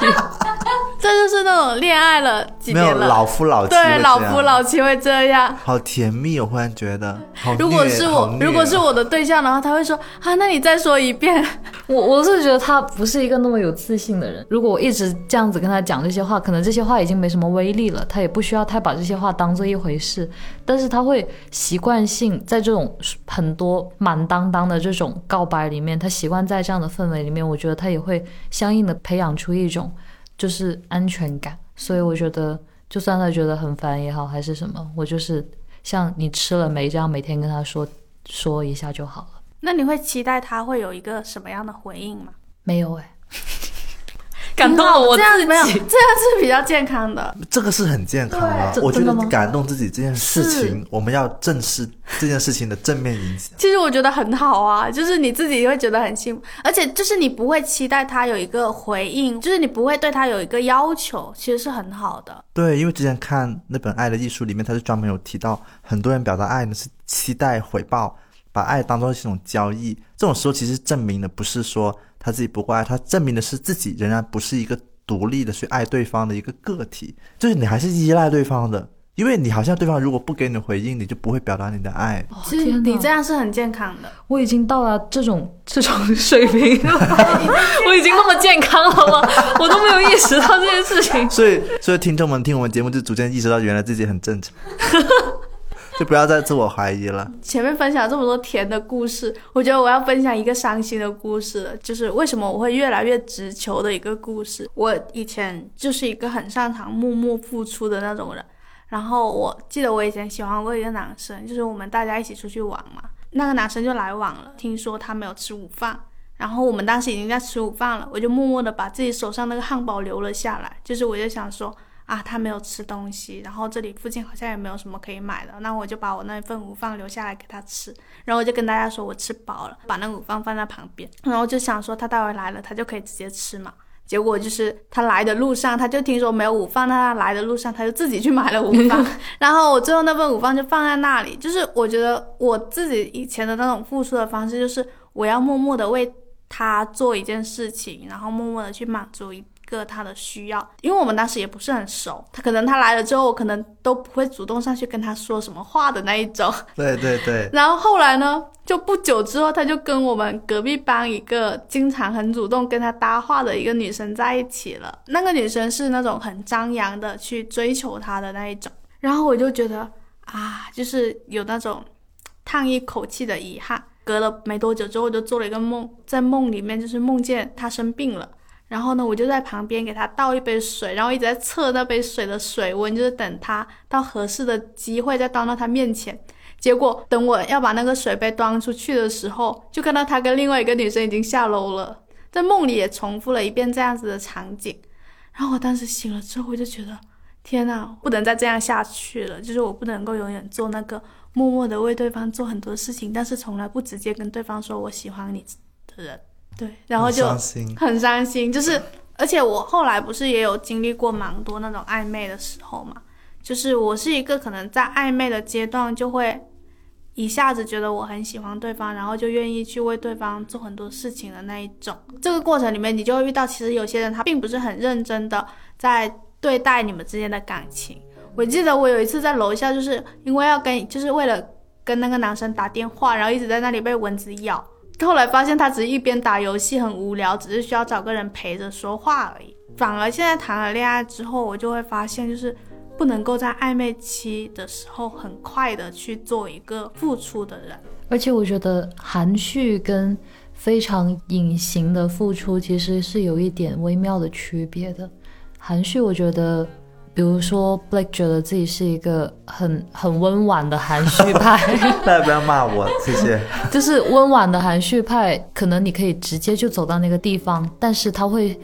这就是那种恋爱了几没有年了，老夫老妻对老夫老妻会这样。好甜蜜，我忽然觉得。好如果是我，如果是我的对象的话，他会说啊，那你再说一遍。[laughs] 我我是觉得他不是一个那么有自信的人。如果我一直这样子跟他讲这些话，可能这些话已经没什么威力了，他也不需要太把这些话当做一回事。但是他会习惯性在这种很多满当当的这种告白里面，他习惯在这样的氛围里面，我觉得他也会相应的培养出一种就是安全感。所以我觉得，就算他觉得很烦也好，还是什么，我就是像你吃了没这样，每天跟他说说一下就好了。那你会期待他会有一个什么样的回应吗？没有哎、感动了我这样自没有，这样。是比较健康的。这个是很健康的。我觉得感动自己这件事情，我们要正视这件事情的正面影响。其实我觉得很好啊，就是你自己会觉得很幸福，而且就是你不会期待他有一个回应，就是你不会对他有一个要求，其实是很好的。对，因为之前看那本《爱的艺术》里面，他就专门有提到，很多人表达爱呢是期待回报，把爱当做是一种交易。这种时候其实证明的不是说他自己不够爱，他证明的是自己仍然不是一个独立的去爱对方的一个个体，就是你还是依赖对方的。因为你好像对方如果不给你回应，你就不会表达你的爱。哦其实你这样是很健康的。我已经到了这种这种水平了，我已经那么健康了吗？我都没有意识到这件事情。[laughs] 所以，所以听众们听我们节目就逐渐意识到，原来自己很正常，就不要再自我怀疑了。前面分享这么多甜的故事，我觉得我要分享一个伤心的故事，就是为什么我会越来越直球的一个故事。我以前就是一个很擅长默默付出的那种人，然后我记得我以前喜欢过一个男生，就是我们大家一起出去玩嘛，那个男生就来晚了，听说他没有吃午饭。然后我们当时已经在吃午饭了，我就默默的把自己手上那个汉堡留了下来，就是我就想说，啊，他没有吃东西，然后这里附近好像也没有什么可以买的，那我就把我那份午饭留下来给他吃，然后我就跟大家说我吃饱了，把那个午饭放在旁边，然后就想说他待会来了，他就可以直接吃嘛。结果就是他来的路上，他就听说没有午饭，那他来的路上他就自己去买了午饭，[laughs] 然后我最后那份午饭就放在那里。就是我觉得我自己以前的那种付出的方式，就是我要默默的为他做一件事情，然后默默的去满足一个他的需要。因为我们当时也不是很熟，他可能他来了之后，我可能都不会主动上去跟他说什么话的那一种。[laughs] [laughs] 对对对，然后后来呢，就不久之后，他就跟我们隔壁班一个经常很主动跟他搭话的一个女生在一起了。那个女生是那种很张扬的去追求他的那一种。然后我就觉得啊，就是有那种叹一口气的遗憾。隔了没多久之后，我就做了一个梦，在梦里面就是梦见他生病了。然后呢，我就在旁边给他倒一杯水，然后一直在测那杯水的水温，就是等他到合适的机会再端到他面前。结果等我要把那个水杯端出去的时候，就看到他跟另外一个女生已经下楼了。在梦里也重复了一遍这样子的场景。然后我当时醒了之后，我就觉得天呐，不能再这样下去了。就是我不能够永远做那个默默的为对方做很多事情，但是从来不直接跟对方说我喜欢你的人。对，然后很就伤心。很伤心，就是而且我后来不是也有经历过蛮多那种暧昧的时候嘛，就是我是一个可能在暧昧的阶段就会一下子觉得我很喜欢对方，然后就愿意去为对方做很多事情的那一种。这个过程里面，你就会遇到其实有些人他并不是很认真的在对待你们之间的感情。我记得我有一次在楼下，就是因为要跟，就是为了跟那个男生打电话，然后一直在那里被蚊子咬。后来发现他只是一边打游戏很无聊，只是需要找个人陪着说话而已。反而现在谈了恋爱之后，我就会发现，就是不能够在暧昧期的时候很快的去做一个付出的人。而且我觉得含蓄跟非常隐形的付出其实是有一点微妙的区别的。含蓄，我觉得，比如说 Blake 觉得自己是一个很很温婉的含蓄派，[laughs] 大家不要骂我，谢谢。[laughs] 就是温婉的含蓄派，可能你可以直接就走到那个地方，但是他会，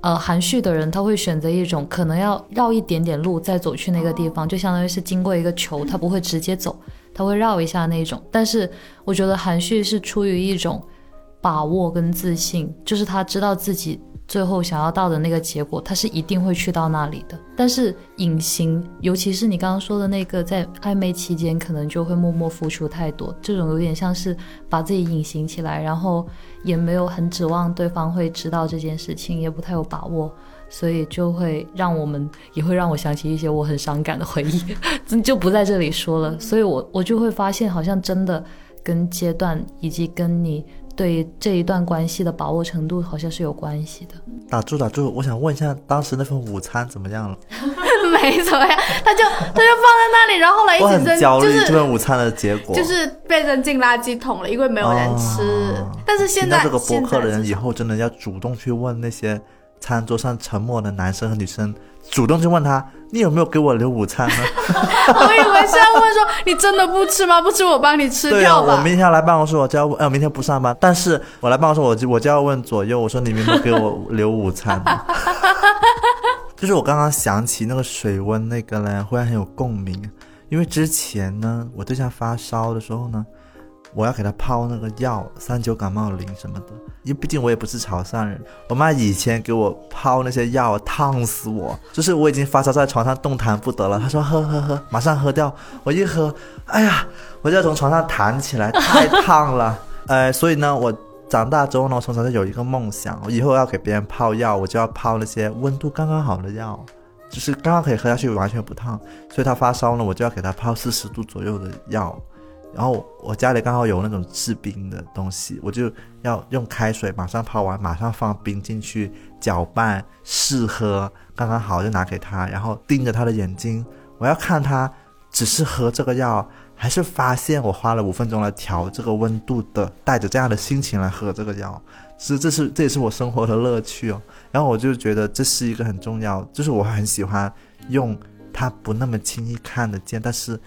呃，含蓄的人他会选择一种可能要绕一点点路再走去那个地方，就相当于是经过一个球，他不会直接走，他会绕一下那种。但是我觉得含蓄是出于一种把握跟自信，就是他知道自己最后想要到的那个结果，他是一定会去到那里的。但是隐形，尤其是你刚刚说的那个，在暧昧期间可能就会默默付出太多，这种有点像是把自己隐形起来，然后也没有很指望对方会知道这件事情，也不太有把握，所以就会让我们也会让我想起一些我很伤感的回忆，[laughs] 就不在这里说了。所以我我就会发现，好像真的跟阶段以及跟你对这一段关系的把握程度好像是有关系的。打住打住，我想问一下，当时那份午餐怎么样了？[laughs] 没怎么样，他就他就放在那里，然后后来一我起扔，很焦虑就是这份午餐的结果。就是被扔进垃圾桶了，因为没有人吃。哦但是现在这个播客的人以后真的要主动去问那些餐桌上沉默的男生和女生，主动去问他，你有没有给我留午餐呢？[laughs] 我以为是要问说你真的不吃吗？不吃我帮你吃对啊，掉吧。我明天要来办公室，我就要问，呃，明天不上班，但是我来办公室，我就我就要问左右，我说你们有没有给我留午餐？[laughs] 就是我刚刚想起那个水温那个嘞，忽然很有共鸣，因为之前呢，我对象发烧的时候呢，我要给他泡那个药，三九感冒灵什么的，因为毕竟我也不是潮汕人，我妈以前给我泡那些药，烫死我，就是我已经发烧在床上动弹不得了，她说喝喝喝，马上喝掉，我一喝，哎呀，我就要从床上弹起来，太烫了，[laughs] 呃，所以呢，我。长大之后呢，我从小就有一个梦想，我以后要给别人泡药，我就要泡那些温度刚刚好的药，就是刚刚可以喝下去，完全不烫。所以他发烧呢，我就要给他泡四十度左右的药。然后我家里刚好有那种制冰的东西，我就要用开水马上泡完，马上放冰进去搅拌试喝，刚刚好就拿给他，然后盯着他的眼睛，我要看他只是喝这个药，还是发现我花了五分钟来调这个温度的，带着这样的心情来喝这个药，是这是这也是我生活的乐趣哦。然后我就觉得这是一个很重要，就是我很喜欢用他不那么轻易看得见，但是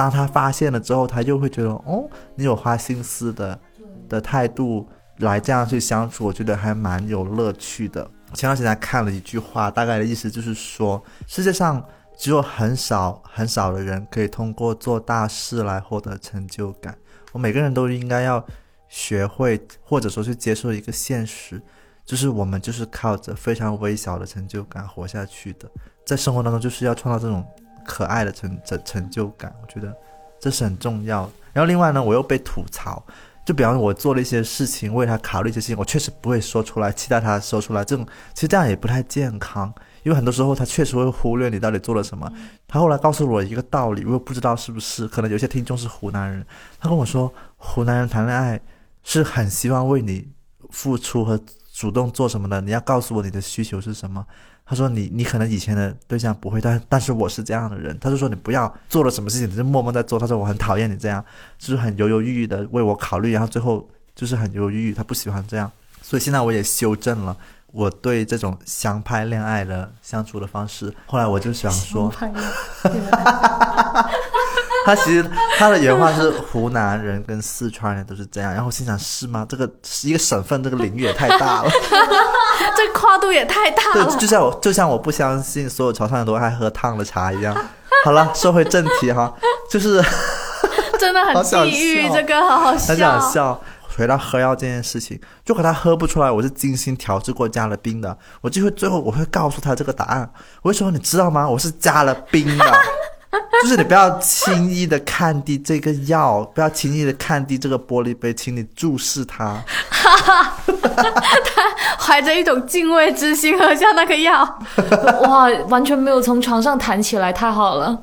当他发现了之后，他又会觉得哦，你有花心思的的态度来这样去相处，我觉得还蛮有乐趣的。前段时间看了一句话，大概的意思就是说，世界上只有很少很少的人可以通过做大事来获得成就感。我每个人都应该要学会，或者说去接受一个现实，就是我们就是靠着非常微小的成就感活下去的。在生活当中，就是要创造这种可爱的成成成就感，我觉得这是很重要的。然后另外呢，我又被吐槽，就比方说我做了一些事情，为他考虑一些事情，我确实不会说出来，期待他说出来，这种其实这样也不太健康，因为很多时候他确实会忽略你到底做了什么。他后来告诉我一个道理，我又不知道是不是，可能有些听众是湖南人，他跟我说，湖南人谈恋爱是很希望为你付出和主动做什么的，你要告诉我你的需求是什么。他说你你可能以前的对象不会，但但是我是这样的人。他就说你不要做了什么事情你就默默在做。他说我很讨厌你这样，就是很犹犹豫豫的为我考虑，然后最后就是很犹犹豫豫，他不喜欢这样。所以现在我也修正了我对这种相拍恋爱的相处的方式。后来我就想说，[laughs] 他其实他的原话是湖南人跟四川人都是这样。然后我心想是吗？这个是一个省份，这个领域也太大了。[laughs] 这跨度也太大了对，。就像我就像我不相信所有潮汕人都爱喝烫的茶一样。好了，说回正题哈，就是 [laughs] 真的很地狱，笑这个好好笑很想笑。笑。回到喝药这件事情，如果他喝不出来，我是精心调制过加了冰的，我就会最后我会告诉他这个答案。我会说你知道吗？我是加了冰的。[laughs] 就是你不要轻易的看低这个药，不要轻易的看低这个玻璃杯，请你注视它。他 [laughs] 怀着一种敬畏之心喝下那个药。[laughs] 哇，完全没有从床上弹起来，太好了。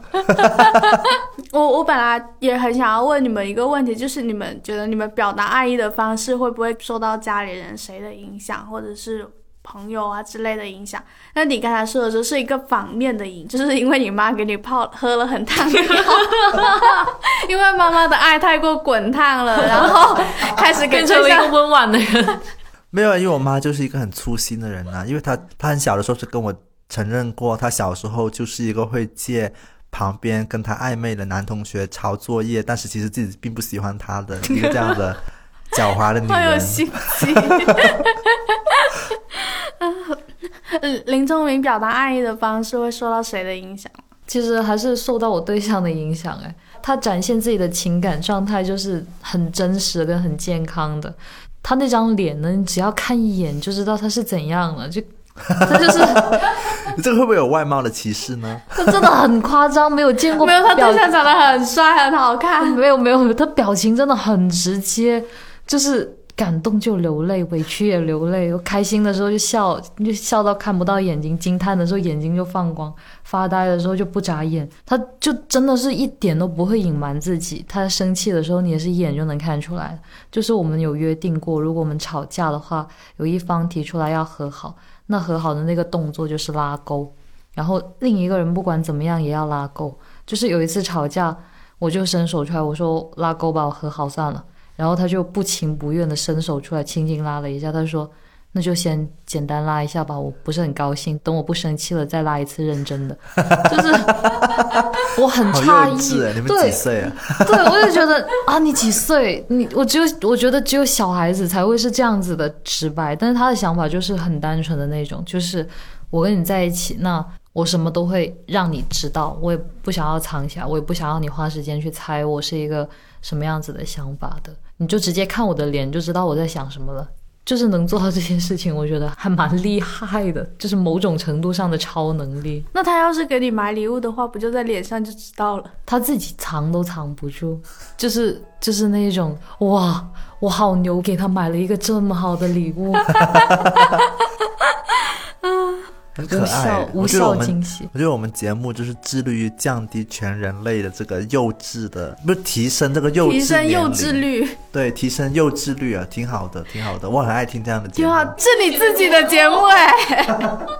我我本来也很想要问你们一个问题，就是你们觉得你们表达爱意的方式会不会受到家里人谁的影响，或者是朋友啊之类的影响？那你刚才说的时候是一个反面的影，就是因为你妈给你泡喝了很烫的药，[laughs] 因为妈妈的爱太过滚烫了，然后开始变成一个温婉的人。没有，因为我妈就是一个很粗心的人啊，因为她她很小的时候是跟我承认过，她小时候就是一个会借旁边跟她暧昧的男同学抄作业，但是其实自己并不喜欢他的一个这样的狡猾的女 [laughs] 好有人。心机。[laughs] 嗯林仲明表达爱意的方式会受到谁的影响？其实还是受到我对象的影响，哎，他展现自己的情感状态就是很真实跟很健康的。他那张脸呢，你只要看一眼就知道他是怎样了，就他就是 [laughs] 你这个会不会有外貌的歧视呢？[laughs] 他真的很夸张，没有见过没有，他对象长得很帅，很好看。没有没有，他表情真的很直接，就是感动就流泪，委屈也流泪，开心的时候就笑，就笑到看不到眼睛，惊叹的时候眼睛就放光，发呆的时候就不眨眼，他就真的是一点都不会隐瞒自己。他生气的时候，你也是一眼就能看出来。就是我们有约定过，如果我们吵架的话，有一方提出来要和好，那和好的那个动作就是拉钩，然后另一个人不管怎么样也要拉钩。就是有一次吵架。我就伸手出来，我说拉钩吧，我和好算了。然后他就不情不愿的伸手出来，轻轻拉了一下。他说：“那就先简单拉一下吧，我不是很高兴。等我不生气了再拉一次认真的。” [laughs] 就是我很诧异你们几对岁啊？对，我就觉得啊，你几岁？你我只有我觉得只有小孩子才会是这样子的直白，但是他的想法就是很单纯的那种，就是我跟你在一起，那我什么都会让你知道，我也不想要藏起来，我也不想要你花时间去猜我是一个什么样子的想法的，你就直接看我的脸就知道我在想什么了。就是能做到这件事情，我觉得还蛮厉害的，就是某种程度上的超能力。那他要是给你买礼物的话，不就在脸上就知道了？他自己藏都藏不住，就是就是那一种哇，我好牛，给他买了一个这么好的礼物，无 [laughs] 很可爱效。无效我觉得我们惊喜。我觉得我们节目就是致力于降低全人类的这个幼稚的，不是提升这个幼稚提升幼稚率，对，提升幼稚率啊，挺好的，挺好的，我很爱听这样的节目。挺好，是你自己的节目哎。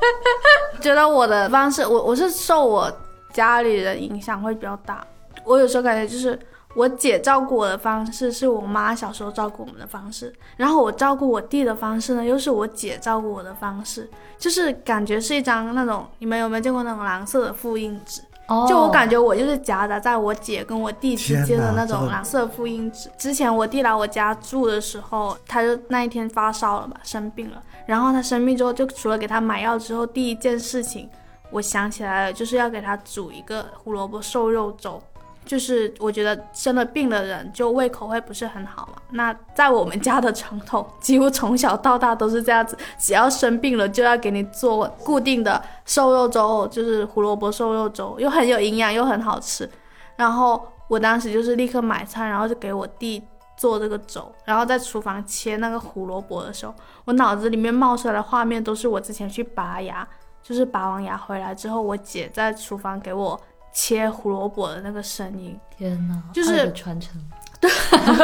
[laughs] 觉得我的方式，我我是受我家里人影响会比较大。我有时候感觉就是我姐照顾我的方式是我妈小时候照顾我们的方式，然后我照顾我弟的方式呢，又是我姐照顾我的方式，就是感觉是一张那种你们有没有见过那种蓝色的复印纸？哦就我感觉我就是夹杂在我姐跟我弟之间的那种蓝色复印纸。之前我弟来我家住的时候，他就那一天发烧了吧，生病了。然后他生病之后，就除了给他买药之后，第一件事情我想起来了，就是要给他煮一个胡萝卜瘦肉粥。就是我觉得生了病的人就胃口会不是很好嘛。那在我们家的传统，几乎从小到大都是这样子，只要生病了就要给你做固定的瘦肉粥，就是胡萝卜瘦肉粥，又很有营养又很好吃。然后我当时就是立刻买菜，然后就给我弟做这个粥，然后在厨房切那个胡萝卜的时候，我脑子里面冒出来的画面都是我之前去拔牙，就是拔完牙回来之后，我姐在厨房给我切胡萝卜的那个声音。天哪，就是传承，[laughs] 对，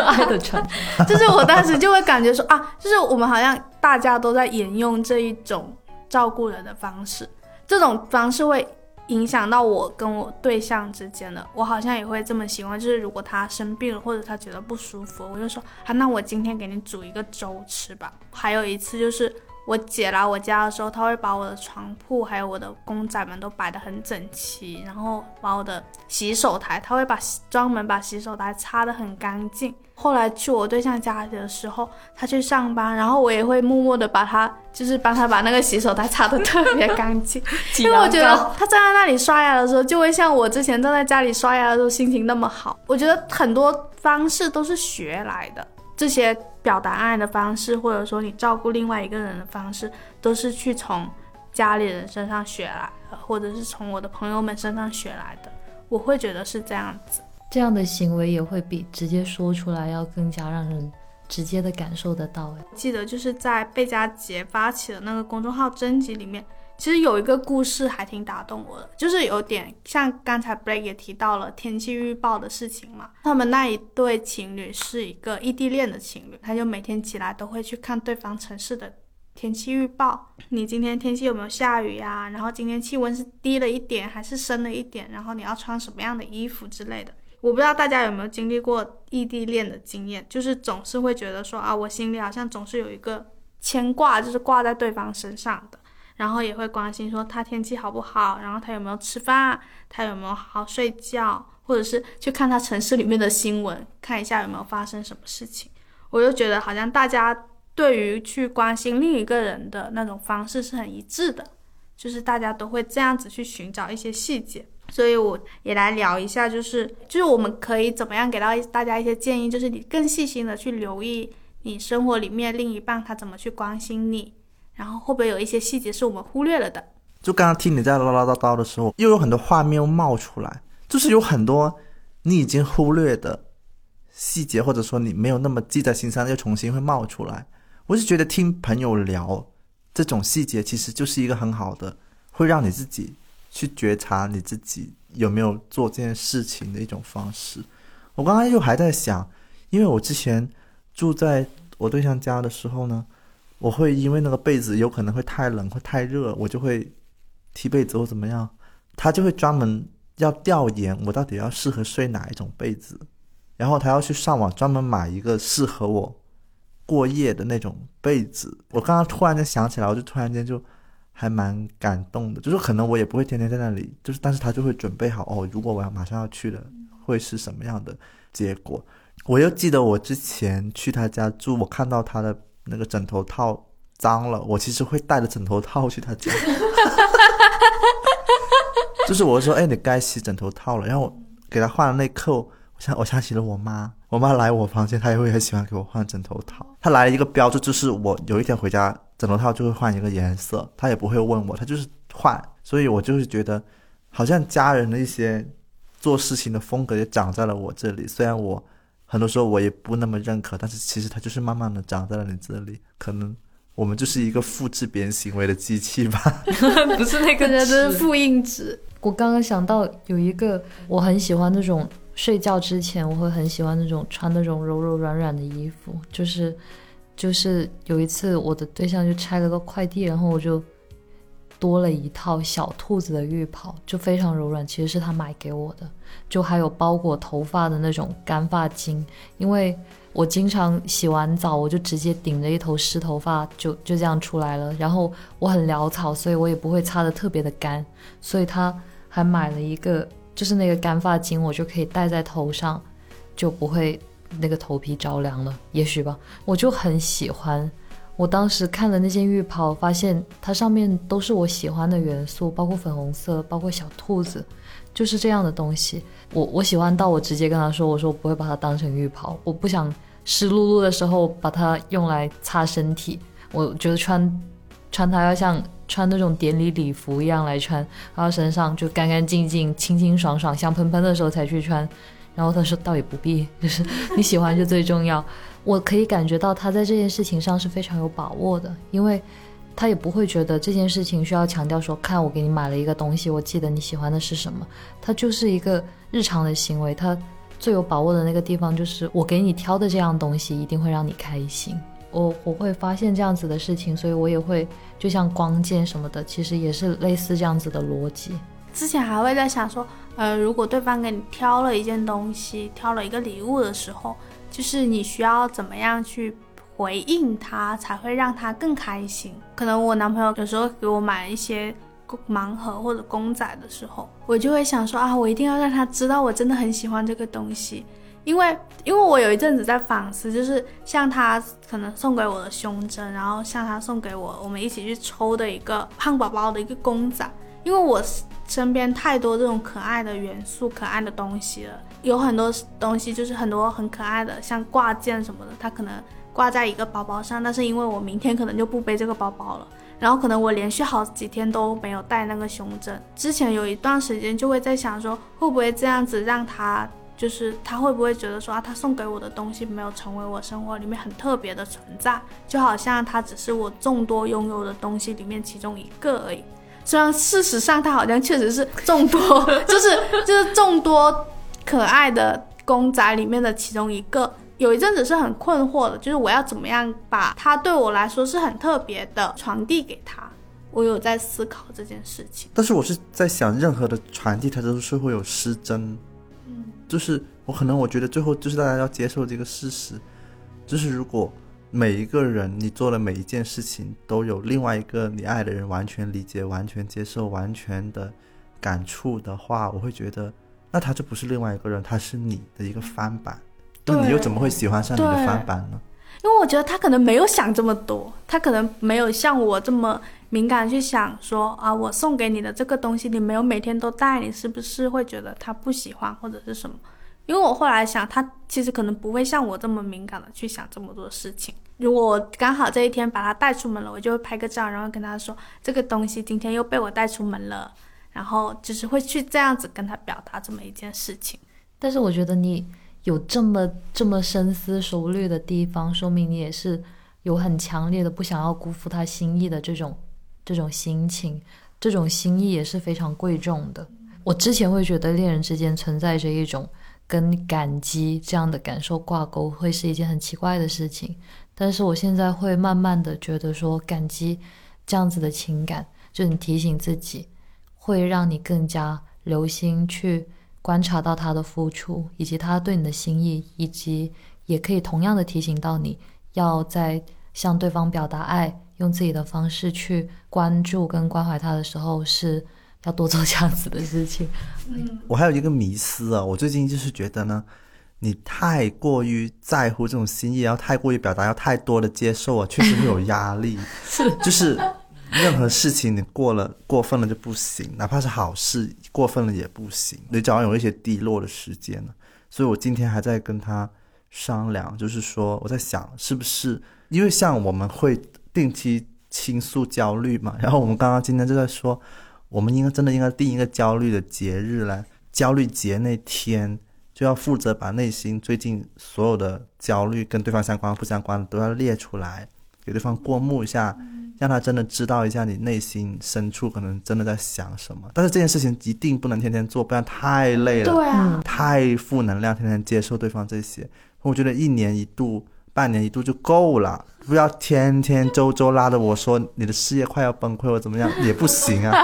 爱的传承。[laughs] 就是我当时就会感觉说啊，就是我们好像大家都在沿用这一种照顾人的方式，这种方式会影响到我跟我对象之间的。我好像也会这么喜欢，就是如果他生病了或者他觉得不舒服，我就说啊，那我今天给你煮一个粥吃吧。还有一次就是。我姐来我家的时候，她会把我的床铺还有我的公仔们都摆得很整齐，然后把我的洗手台，她会把专门把洗手台擦得很干净。后来去我对象家里的时候，他去上班，然后我也会默默的把他，就是帮他把那个洗手台擦得特别干净，[laughs] 因为我觉得他站在那里刷牙的时候，就会像我之前站在家里刷牙的时候心情那么好。我觉得很多方式都是学来的，这些表达爱的方式，或者说你照顾另外一个人的方式，都是去从家里人身上学来的，或者是从我的朋友们身上学来的。我会觉得是这样子。这样的行为也会比直接说出来要更加让人直接的感受得到。哎，记得就是在贝佳杰发起的那个公众号征集里面，其实有一个故事还挺打动我的，就是有点像刚才 Blake 也提到了天气预报的事情嘛。他们那一对情侣是一个异地恋的情侣，他就每天起来都会去看对方城市的天气预报，你今天天气有没有下雨呀？然后今天气温是低了一点还是升了一点？然后你要穿什么样的衣服之类的。我不知道大家有没有经历过异地恋的经验，就是总是会觉得说啊，我心里好像总是有一个牵挂，就是挂在对方身上的，然后也会关心说他天气好不好，然后他有没有吃饭，他有没有好好睡觉，或者是去看他城市里面的新闻，看一下有没有发生什么事情。我就觉得好像大家对于去关心另一个人的那种方式是很一致的，就是大家都会这样子去寻找一些细节。所以我也来聊一下，就是就是我们可以怎么样给到大家一些建议，就是你更细心的去留意你生活里面另一半他怎么去关心你，然后会不会有一些细节是我们忽略了的？就刚刚听你在唠唠叨叨的时候，又有很多画面又冒出来，就是有很多你已经忽略的细节，或者说你没有那么记在心上，又重新会冒出来。我是觉得听朋友聊这种细节，其实就是一个很好的，会让你自己。去觉察你自己有没有做这件事情的一种方式。我刚刚又还在想，因为我之前住在我对象家的时候呢，我会因为那个被子有可能会太冷或太热，我就会踢被子或怎么样，他就会专门要调研我到底要适合睡哪一种被子，然后他要去上网专门买一个适合我过夜的那种被子。我刚刚突然间想起来，我就突然间就。还蛮感动的，就是可能我也不会天天在那里，就是但是他就会准备好哦，如果我要马上要去了，会是什么样的结果？我又记得我之前去他家住，我看到他的那个枕头套脏了，我其实会带着枕头套去他家，[laughs] 就是我说，哎，你该洗枕头套了，然后给他换了那刻，我想我想起了我妈，我妈来我房间，她也会很喜欢给我换枕头套，她来了一个标志，就是我有一天回家。枕头套就会换一个颜色，她也不会问我，她就是换，所以我就是觉得，好像家人的一些做事情的风格也长在了我这里。虽然我很多时候我也不那么认可，但是其实它就是慢慢的长在了你这里。可能我们就是一个复制别人行为的机器吧，[laughs] 不是那个，这是复印纸。我刚刚想到有一个，我很喜欢那种睡觉之前我会很喜欢那种穿那种柔柔软软的衣服，就是。就是有一次，我的对象就拆了个快递，然后我就多了一套小兔子的浴袍，就非常柔软，其实是他买给我的。就还有包裹头发的那种干发巾，因为我经常洗完澡，我就直接顶着一头湿头发就就这样出来了。然后我很潦草，所以我也不会擦的特别的干，所以他还买了一个，就是那个干发巾，我就可以戴在头上，就不会。那个头皮着凉了，也许吧，我就很喜欢。我当时看了那件浴袍，发现它上面都是我喜欢的元素，包括粉红色，包括小兔子，就是这样的东西。我我喜欢到我直接跟他说，我说我不会把它当成浴袍，我不想湿漉漉的时候把它用来擦身体。我觉得穿穿它要像穿那种典礼礼服一样来穿，然后身上就干干净净、清清爽爽、香喷喷的时候才去穿。然后他说：“倒也不必，就是 [laughs] 你喜欢就最重要。”我可以感觉到他在这件事情上是非常有把握的，因为他也不会觉得这件事情需要强调说：“看我给你买了一个东西，我记得你喜欢的是什么。”他就是一个日常的行为。他最有把握的那个地方就是我给你挑的这样东西一定会让你开心。我我会发现这样子的事情，所以我也会就像光剑什么的，其实也是类似这样子的逻辑。之前还会在想说。呃，如果对方给你挑了一件东西，挑了一个礼物的时候，就是你需要怎么样去回应他，才会让他更开心？可能我男朋友有时候给我买一些盲盒或者公仔的时候，我就会想说啊，我一定要让他知道我真的很喜欢这个东西，因为因为我有一阵子在反思，就是像他可能送给我的胸针，然后像他送给我我们一起去抽的一个胖宝宝的一个公仔。因为我身边太多这种可爱的元素、可爱的东西了，有很多东西就是很多很可爱的，像挂件什么的，它可能挂在一个包包上，但是因为我明天可能就不背这个包包了，然后可能我连续好几天都没有带那个胸针。之前有一段时间就会在想说，会不会这样子让他，就是他会不会觉得说啊，他送给我的东西没有成为我生活里面很特别的存在，就好像他只是我众多拥有的东西里面其中一个而已。虽然事实上他好像确实是众多，就是就是众多可爱的公仔里面的其中一个。有一阵子是很困惑的，就是我要怎么样把它对我来说是很特别的传递给他。我有在思考这件事情。但是我是在想，任何的传递它都是会有失真，嗯，就是我可能我觉得最后就是大家要接受这个事实，就是如果每一个人你做的每一件事情都有另外一个你爱的人完全理解、完全接受、完全的感触的话，我会觉得那他就不是另外一个人，他是你的一个翻版。那你又怎么会喜欢上你的翻版呢？因为我觉得他可能没有想这么多，他可能没有像我这么敏感去想说啊，我送给你的这个东西，你没有每天都带，你是不是会觉得他不喜欢或者是什么？因为我后来想，他其实可能不会像我这么敏感的去想这么多事情。如果我刚好这一天把他带出门了，我就会拍个照，然后跟他说这个东西今天又被我带出门了，然后就是会去这样子跟他表达这么一件事情。但是我觉得你。有这么这么深思熟虑的地方，说明你也是有很强烈的不想要辜负他心意的这种这种心情，这种心意也是非常贵重的。我之前会觉得恋人之间存在着一种跟感激这样的感受挂钩，会是一件很奇怪的事情。但是我现在会慢慢的觉得说，感激这样子的情感，就你提醒自己，会让你更加留心去。观察到他的付出，以及他对你的心意，以及也可以同样的提醒到你，要在向对方表达爱，用自己的方式去关注跟关怀他的时候，是要多做这样子的事情。[laughs] 嗯，我还有一个迷思啊，我最近就是觉得呢，你太过于在乎这种心意，然后太过于表达，要太多的接受啊，确实会有压力。是，[laughs] 就是。任何事情你过了过分了就不行，哪怕是好事过分了也不行。你早上有一些低落的时间呢，所以我今天还在跟他商量，就是说我在想是不是因为像我们会定期倾诉焦虑嘛，[laughs] 然后我们刚刚今天就在说，我们应该真的应该定一个焦虑的节日来，焦虑节那天就要负责把内心最近所有的焦虑跟对方相关不相关的都要列出来，给对方过目一下。让他真的知道一下你内心深处可能真的在想什么，但是这件事情一定不能天天做，不然太累了，对啊，太负能量，天天接受对方这些，我觉得一年一度、半年一度就够了，不要天天周周拉着我说你的事业快要崩溃或怎么样？[laughs] 也不行啊。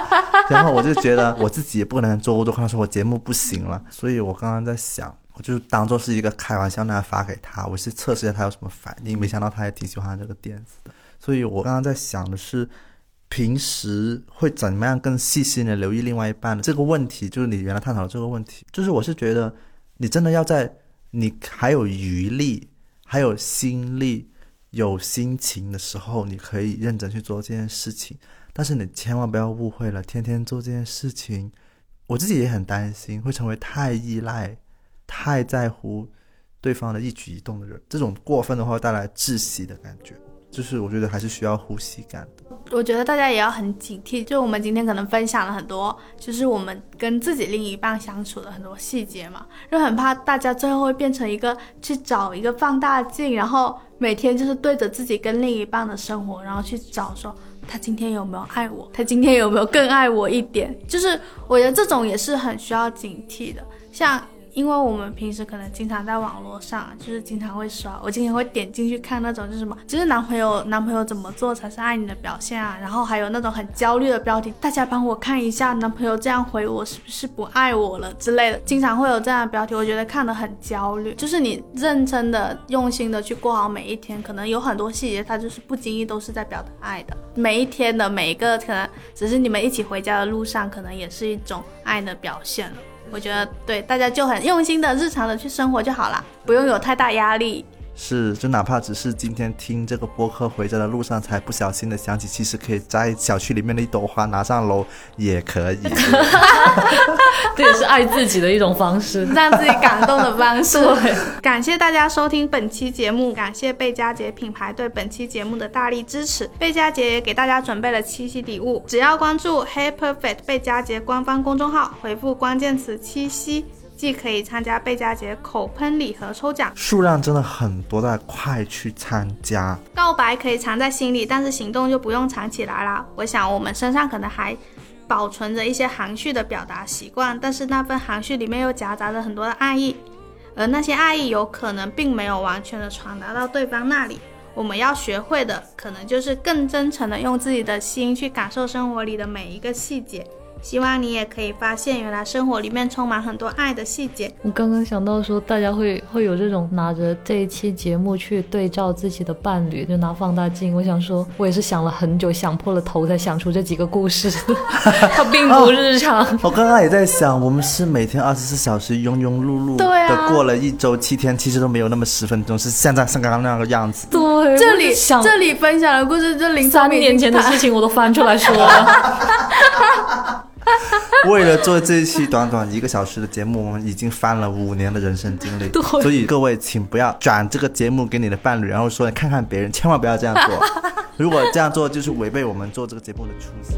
然后我就觉得我自己也不可能周周跟他说我节目不行了，所以我刚刚在想，我就当做是一个开玩笑那样发给他，我是测试一下他有什么反应，没想到他也挺喜欢这个点子的。所以我刚刚在想的是，平时会怎么样更细心的留意另外一半的这个问题，就是你原来探讨的这个问题。就是我是觉得，你真的要在你还有余力、还有心力、有心情的时候，你可以认真去做这件事情。但是你千万不要误会了，天天做这件事情，我自己也很担心会成为太依赖、太在乎对方的一举一动的人。这种过分的话，带来窒息的感觉。就是我觉得还是需要呼吸感的。我觉得大家也要很警惕。就我们今天可能分享了很多，就是我们跟自己另一半相处的很多细节嘛，就很怕大家最后会变成一个去找一个放大镜，然后每天就是对着自己跟另一半的生活，然后去找说他今天有没有爱我，他今天有没有更爱我一点。就是我觉得这种也是很需要警惕的，像。因为我们平时可能经常在网络上，就是经常会刷，我经常会点进去看那种，就是什么，就是男朋友男朋友怎么做才是爱你的表现啊？然后还有那种很焦虑的标题，大家帮我看一下，男朋友这样回我是不是不爱我了之类的，经常会有这样的标题，我觉得看得很焦虑。就是你认真的、用心的去过好每一天，可能有很多细节，它就是不经意都是在表达爱的。每一天的每一个，可能只是你们一起回家的路上，可能也是一种爱的表现了。我觉得对大家就很用心的日常的去生活就好了，不用有太大压力。是，就哪怕只是今天听这个播客回家的路上，才不小心的想起，其实可以摘小区里面的一朵花拿上楼也可以。[laughs] 这也是爱自己的一种方式。让自己感动的方式。对，[laughs] 感谢大家收听本期节目，感谢贝佳节品牌对本期节目的大力支持。贝佳节也给大家准备了七夕礼物，只要关注 Hey Perfect 贝佳节官方公众号，回复关键词七夕，既可以参加贝佳节口喷礼盒抽奖。数量真的很多，大家快去参加！告白可以藏在心里，但是行动就不用藏起来啦。我想我们身上可能还保存着一些含蓄的表达习惯，但是那份含蓄里面又夹杂着很多的爱意，而那些爱意有可能并没有完全的传达到对方那里。我们要学会的，可能就是更真诚的用自己的心去感受生活里的每一个细节。希望你也可以发现，原来生活里面充满很多爱的细节。我刚刚想到说，大家会会有这种拿着这一期节目去对照自己的伴侣，就拿放大镜。我想说，我也是想了很久，想破了头才想出这几个故事，[laughs] 它并不日常。我刚刚也在想，我们是每天二十四小时庸庸碌碌对啊的过了一周七天，其实都没有那么十分钟，是现在像刚刚那样的样子。对，这里想这里分享的故事，这零三年前的事情我都翻出来说了。[laughs] [laughs] 为了做这一期短短一个小时的节目，我们已经翻了五年的人生经历。[laughs] 所以各位，请不要转这个节目给你的伴侣，然后说你看看别人，千万不要这样做。[laughs] 如果这样做，就是违背我们做这个节目的初心。